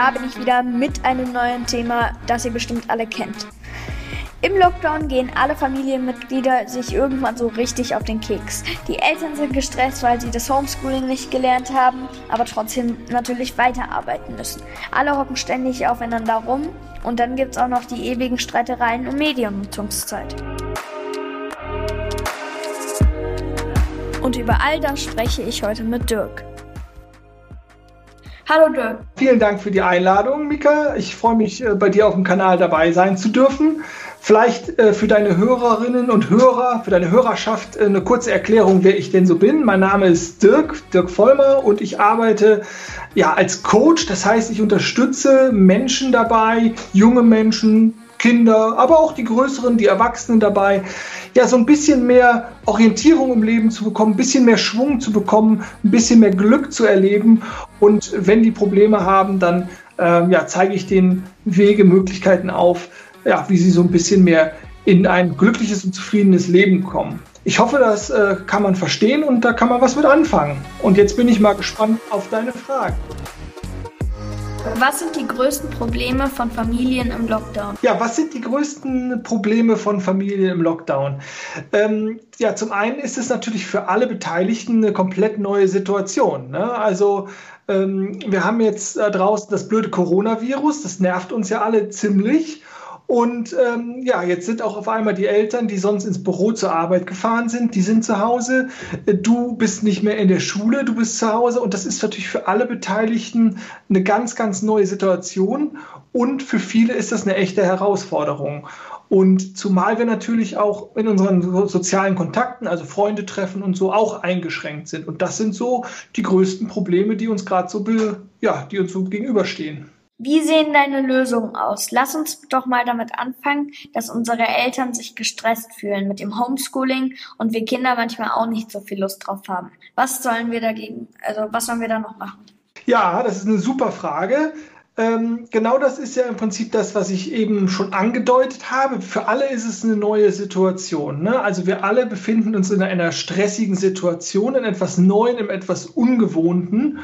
Da bin ich wieder mit einem neuen Thema, das ihr bestimmt alle kennt. Im Lockdown gehen alle Familienmitglieder sich irgendwann so richtig auf den Keks. Die Eltern sind gestresst, weil sie das Homeschooling nicht gelernt haben, aber trotzdem natürlich weiterarbeiten müssen. Alle hocken ständig aufeinander rum und dann gibt es auch noch die ewigen Streitereien um Mediennutzungszeit. Und über all das spreche ich heute mit Dirk. Hallo Dirk. Vielen Dank für die Einladung, Mika. Ich freue mich, äh, bei dir auf dem Kanal dabei sein zu dürfen. Vielleicht äh, für deine Hörerinnen und Hörer, für deine Hörerschaft äh, eine kurze Erklärung, wer ich denn so bin. Mein Name ist Dirk, Dirk Vollmer und ich arbeite ja als Coach. Das heißt, ich unterstütze Menschen dabei, junge Menschen, Kinder, aber auch die Größeren, die Erwachsenen dabei, ja, so ein bisschen mehr Orientierung im Leben zu bekommen, ein bisschen mehr Schwung zu bekommen, ein bisschen mehr Glück zu erleben. Und wenn die Probleme haben, dann äh, ja, zeige ich denen Wege, Möglichkeiten auf, ja, wie sie so ein bisschen mehr in ein glückliches und zufriedenes Leben kommen. Ich hoffe, das äh, kann man verstehen und da kann man was mit anfangen. Und jetzt bin ich mal gespannt auf deine Fragen. Was sind die größten Probleme von Familien im Lockdown? Ja, was sind die größten Probleme von Familien im Lockdown? Ähm, ja, zum einen ist es natürlich für alle Beteiligten eine komplett neue Situation. Ne? Also ähm, wir haben jetzt da draußen das blöde Coronavirus, das nervt uns ja alle ziemlich. Und ähm, ja, jetzt sind auch auf einmal die Eltern, die sonst ins Büro zur Arbeit gefahren sind, die sind zu Hause. Äh, du bist nicht mehr in der Schule, du bist zu Hause. Und das ist natürlich für alle Beteiligten eine ganz, ganz neue Situation. Und für viele ist das eine echte Herausforderung. Und zumal wir natürlich auch in unseren sozialen Kontakten, also Freunde treffen und so, auch eingeschränkt sind. Und das sind so die größten Probleme, die uns gerade so, ja, die uns so gegenüberstehen. Wie sehen deine Lösungen aus? Lass uns doch mal damit anfangen, dass unsere Eltern sich gestresst fühlen mit dem Homeschooling und wir Kinder manchmal auch nicht so viel Lust drauf haben. Was sollen wir dagegen, also was sollen wir da noch machen? Ja, das ist eine super Frage. Ähm, genau das ist ja im Prinzip das, was ich eben schon angedeutet habe. Für alle ist es eine neue Situation. Ne? Also wir alle befinden uns in einer stressigen Situation, in etwas Neuen, in etwas Ungewohnten.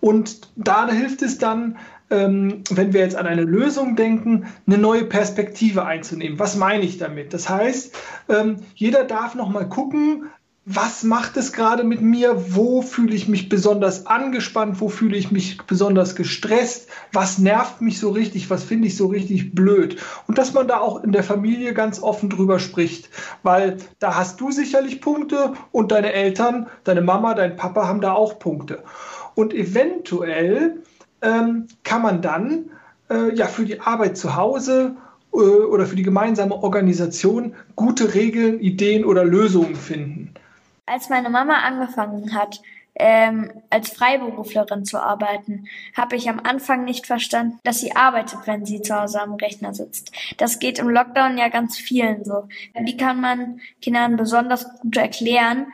Und da hilft es dann, ähm, wenn wir jetzt an eine Lösung denken, eine neue Perspektive einzunehmen. Was meine ich damit? Das heißt, ähm, jeder darf noch mal gucken, was macht es gerade mit mir? Wo fühle ich mich besonders angespannt? Wo fühle ich mich besonders gestresst? Was nervt mich so richtig? Was finde ich so richtig blöd? Und dass man da auch in der Familie ganz offen drüber spricht, weil da hast du sicherlich Punkte und deine Eltern, deine Mama, dein Papa haben da auch Punkte. Und eventuell ähm, kann man dann äh, ja für die Arbeit zu Hause äh, oder für die gemeinsame Organisation gute Regeln, Ideen oder Lösungen finden. Als meine Mama angefangen hat, ähm, als Freiberuflerin zu arbeiten, habe ich am Anfang nicht verstanden, dass sie arbeitet, wenn sie zu Hause am Rechner sitzt. Das geht im Lockdown ja ganz vielen so. Wie kann man Kindern besonders gut erklären,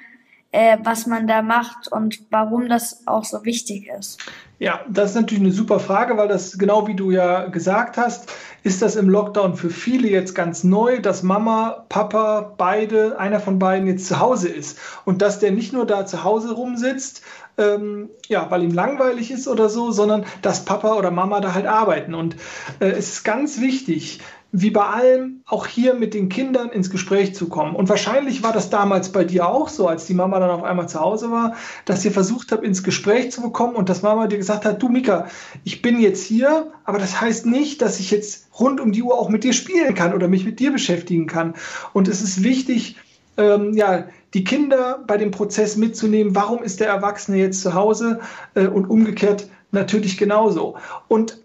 äh, was man da macht und warum das auch so wichtig ist? Ja, das ist natürlich eine super Frage, weil das genau wie du ja gesagt hast, ist das im Lockdown für viele jetzt ganz neu, dass Mama, Papa, beide, einer von beiden jetzt zu Hause ist und dass der nicht nur da zu Hause rumsitzt, ähm, ja, weil ihm langweilig ist oder so, sondern dass Papa oder Mama da halt arbeiten. Und äh, es ist ganz wichtig, wie bei allem auch hier mit den Kindern ins Gespräch zu kommen. Und wahrscheinlich war das damals bei dir auch so, als die Mama dann auf einmal zu Hause war, dass ihr versucht habt, ins Gespräch zu bekommen und dass Mama dir gesagt hat, du Mika, ich bin jetzt hier, aber das heißt nicht, dass ich jetzt rund um die Uhr auch mit dir spielen kann oder mich mit dir beschäftigen kann. Und es ist wichtig, ähm, ja, die Kinder bei dem Prozess mitzunehmen, warum ist der Erwachsene jetzt zu Hause äh, und umgekehrt natürlich genauso. Und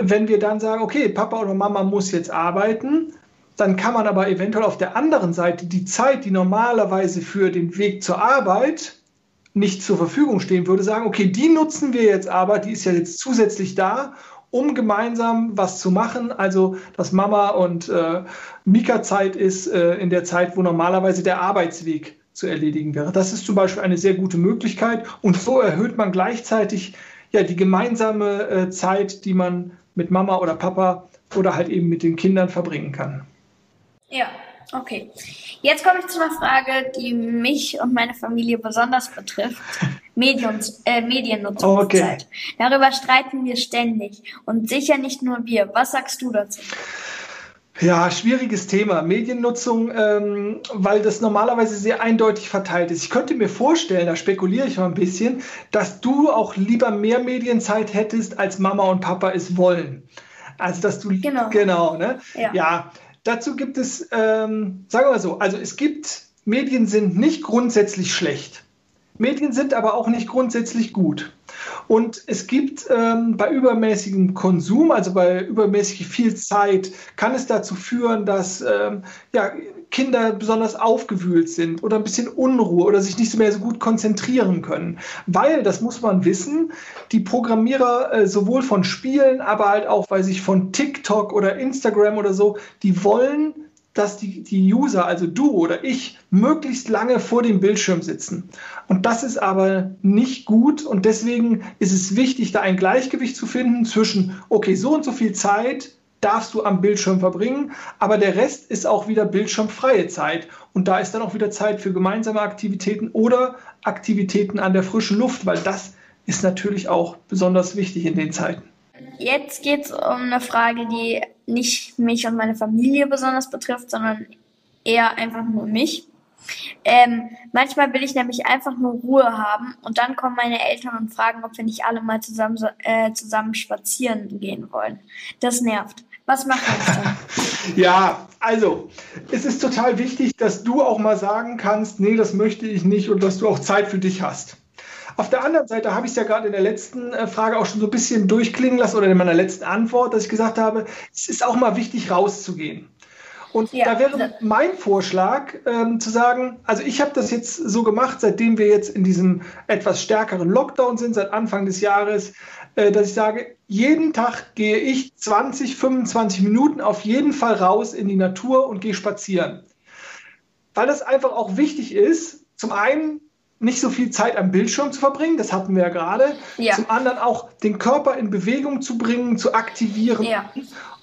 wenn wir dann sagen, okay, Papa oder Mama muss jetzt arbeiten, dann kann man aber eventuell auf der anderen Seite die Zeit, die normalerweise für den Weg zur Arbeit nicht zur Verfügung stehen würde, sagen, okay, die nutzen wir jetzt aber, die ist ja jetzt zusätzlich da, um gemeinsam was zu machen. Also, dass Mama und äh, Mika Zeit ist äh, in der Zeit, wo normalerweise der Arbeitsweg zu erledigen wäre. Das ist zum Beispiel eine sehr gute Möglichkeit und so erhöht man gleichzeitig ja die gemeinsame äh, Zeit, die man mit Mama oder Papa oder halt eben mit den Kindern verbringen kann. Ja, okay. Jetzt komme ich zu einer Frage, die mich und meine Familie besonders betrifft, Mediums, äh, Mediennutzungszeit. Okay. Darüber streiten wir ständig und sicher nicht nur wir. Was sagst du dazu? Ja, schwieriges Thema. Mediennutzung, ähm, weil das normalerweise sehr eindeutig verteilt ist. Ich könnte mir vorstellen, da spekuliere ich mal ein bisschen, dass du auch lieber mehr Medienzeit hättest, als Mama und Papa es wollen. Also, dass du. Genau. Genau, ne? Ja. ja dazu gibt es, ähm, sagen wir mal so, also es gibt, Medien sind nicht grundsätzlich schlecht. Medien sind aber auch nicht grundsätzlich gut. Und es gibt ähm, bei übermäßigem Konsum, also bei übermäßig viel Zeit, kann es dazu führen, dass ähm, ja, Kinder besonders aufgewühlt sind oder ein bisschen Unruhe oder sich nicht mehr so gut konzentrieren können. Weil, das muss man wissen, die Programmierer äh, sowohl von Spielen, aber halt auch, weil sich von TikTok oder Instagram oder so, die wollen dass die, die User, also du oder ich, möglichst lange vor dem Bildschirm sitzen. Und das ist aber nicht gut und deswegen ist es wichtig, da ein Gleichgewicht zu finden zwischen, okay, so und so viel Zeit darfst du am Bildschirm verbringen, aber der Rest ist auch wieder bildschirmfreie Zeit. Und da ist dann auch wieder Zeit für gemeinsame Aktivitäten oder Aktivitäten an der frischen Luft, weil das ist natürlich auch besonders wichtig in den Zeiten. Jetzt geht es um eine Frage, die nicht mich und meine Familie besonders betrifft, sondern eher einfach nur mich. Ähm, manchmal will ich nämlich einfach nur Ruhe haben und dann kommen meine Eltern und fragen, ob wir nicht alle mal zusammen, äh, zusammen spazieren gehen wollen. Das nervt. Was machen wir dann? ja, also es ist total wichtig, dass du auch mal sagen kannst, nee, das möchte ich nicht und dass du auch Zeit für dich hast. Auf der anderen Seite habe ich es ja gerade in der letzten äh, Frage auch schon so ein bisschen durchklingen lassen oder in meiner letzten Antwort, dass ich gesagt habe, es ist auch mal wichtig, rauszugehen. Und ja, da wäre mein Vorschlag ähm, zu sagen, also ich habe das jetzt so gemacht, seitdem wir jetzt in diesem etwas stärkeren Lockdown sind, seit Anfang des Jahres, äh, dass ich sage, jeden Tag gehe ich 20, 25 Minuten auf jeden Fall raus in die Natur und gehe spazieren. Weil das einfach auch wichtig ist, zum einen nicht so viel Zeit am Bildschirm zu verbringen, das hatten wir ja gerade. Ja. Zum anderen auch den Körper in Bewegung zu bringen, zu aktivieren. Ja.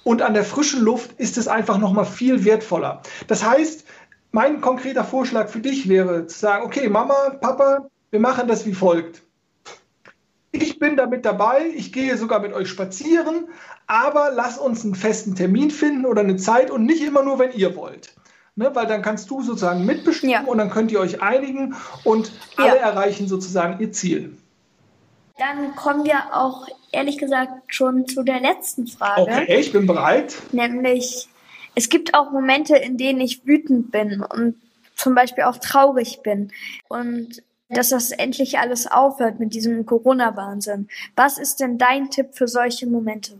Und an der frischen Luft ist es einfach noch mal viel wertvoller. Das heißt, mein konkreter Vorschlag für dich wäre zu sagen, okay, Mama, Papa, wir machen das wie folgt. Ich bin damit dabei, ich gehe sogar mit euch spazieren, aber lass uns einen festen Termin finden oder eine Zeit und nicht immer nur, wenn ihr wollt ne? weil dann kannst du sozusagen mitbestimmen ja. und dann könnt ihr euch einigen und alle ja. erreichen sozusagen ihr Ziel. Dann kommen wir auch ehrlich gesagt schon zu der letzten Frage. Okay, ich bin bereit. Nämlich, es gibt auch Momente, in denen ich wütend bin und zum Beispiel auch traurig bin. Und dass das endlich alles aufhört mit diesem Corona-Wahnsinn. Was ist denn dein Tipp für solche Momente?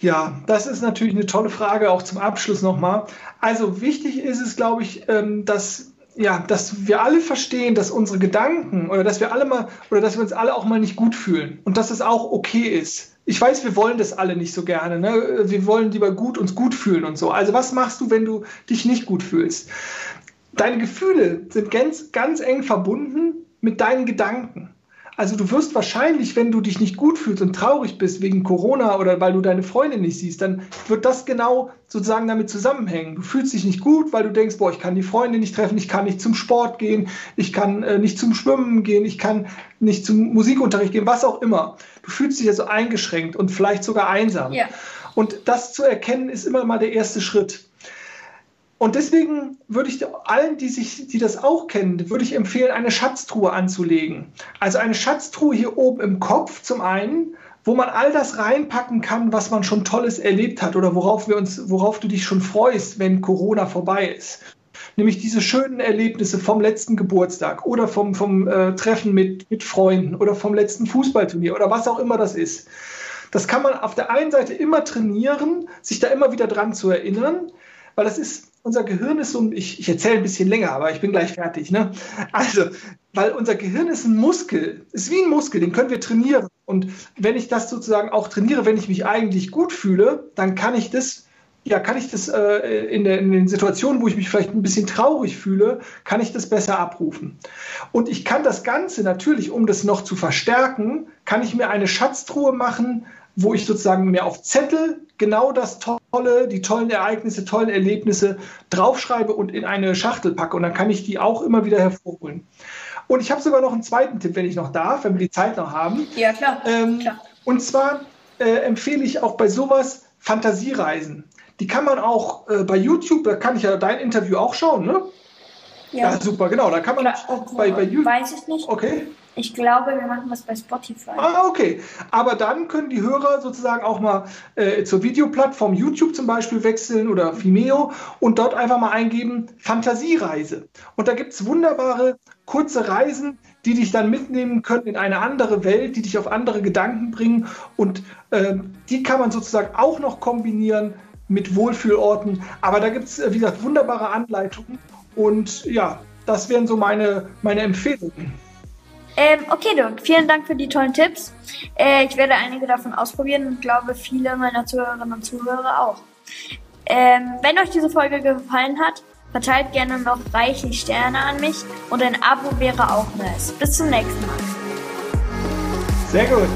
Ja, das ist natürlich eine tolle Frage, auch zum Abschluss nochmal. Also wichtig ist es, glaube ich, ähm, dass, ja, dass wir alle verstehen, dass unsere Gedanken oder dass wir alle mal oder dass wir uns alle auch mal nicht gut fühlen und dass es auch okay ist. Ich weiß, wir wollen das alle nicht so gerne. Ne? Wir wollen lieber gut uns gut fühlen und so. Also was machst du, wenn du dich nicht gut fühlst? Deine Gefühle sind ganz, ganz eng verbunden mit deinen Gedanken. Also du wirst wahrscheinlich, wenn du dich nicht gut fühlst und traurig bist wegen Corona oder weil du deine Freunde nicht siehst, dann wird das genau sozusagen damit zusammenhängen. Du fühlst dich nicht gut, weil du denkst, boah, ich kann die Freunde nicht treffen, ich kann nicht zum Sport gehen, ich kann äh, nicht zum Schwimmen gehen, ich kann nicht zum Musikunterricht gehen, was auch immer. Du fühlst dich also eingeschränkt und vielleicht sogar einsam. Ja. Und das zu erkennen, ist immer mal der erste Schritt. Und deswegen würde ich allen, die, sich, die das auch kennen, würde ich empfehlen, eine Schatztruhe anzulegen. Also eine Schatztruhe hier oben im Kopf zum einen, wo man all das reinpacken kann, was man schon Tolles erlebt hat oder worauf, wir uns, worauf du dich schon freust, wenn Corona vorbei ist. Nämlich diese schönen Erlebnisse vom letzten Geburtstag oder vom, vom äh, Treffen mit, mit Freunden oder vom letzten Fußballturnier oder was auch immer das ist. Das kann man auf der einen Seite immer trainieren, sich da immer wieder dran zu erinnern, weil das ist unser Gehirn ist so, ich, ich erzähle ein bisschen länger, aber ich bin gleich fertig. Ne? Also, weil unser Gehirn ist ein Muskel, ist wie ein Muskel, den können wir trainieren. Und wenn ich das sozusagen auch trainiere, wenn ich mich eigentlich gut fühle, dann kann ich das, ja, kann ich das äh, in, der, in den Situationen, wo ich mich vielleicht ein bisschen traurig fühle, kann ich das besser abrufen. Und ich kann das Ganze natürlich, um das noch zu verstärken, kann ich mir eine Schatztruhe machen, wo ich sozusagen mir auf Zettel genau das Tolle, die tollen Ereignisse, tollen Erlebnisse draufschreibe und in eine Schachtel packe. Und dann kann ich die auch immer wieder hervorholen. Und ich habe sogar noch einen zweiten Tipp, wenn ich noch darf, wenn wir die Zeit noch haben. Ja, klar. Ähm, klar. Und zwar äh, empfehle ich auch bei sowas Fantasiereisen. Die kann man auch äh, bei YouTube, da kann ich ja dein Interview auch schauen, ne? Ja, ja super, genau. Da kann man Klar, bei, bei YouTube. Weiß ich nicht. Okay. Ich glaube, wir machen was bei Spotify. Ah, okay. Aber dann können die Hörer sozusagen auch mal äh, zur Videoplattform YouTube zum Beispiel wechseln oder Vimeo und dort einfach mal eingeben Fantasiereise. Und da gibt es wunderbare kurze Reisen, die dich dann mitnehmen können in eine andere Welt, die dich auf andere Gedanken bringen. Und äh, die kann man sozusagen auch noch kombinieren mit Wohlfühlorten. Aber da gibt es, äh, wie gesagt, wunderbare Anleitungen. Und ja, das wären so meine, meine Empfehlungen. Ähm, okay, Dirk, vielen Dank für die tollen Tipps. Äh, ich werde einige davon ausprobieren und glaube, viele meiner Zuhörerinnen und Zuhörer auch. Ähm, wenn euch diese Folge gefallen hat, verteilt gerne noch reichlich Sterne an mich und ein Abo wäre auch nice. Bis zum nächsten Mal. Sehr gut.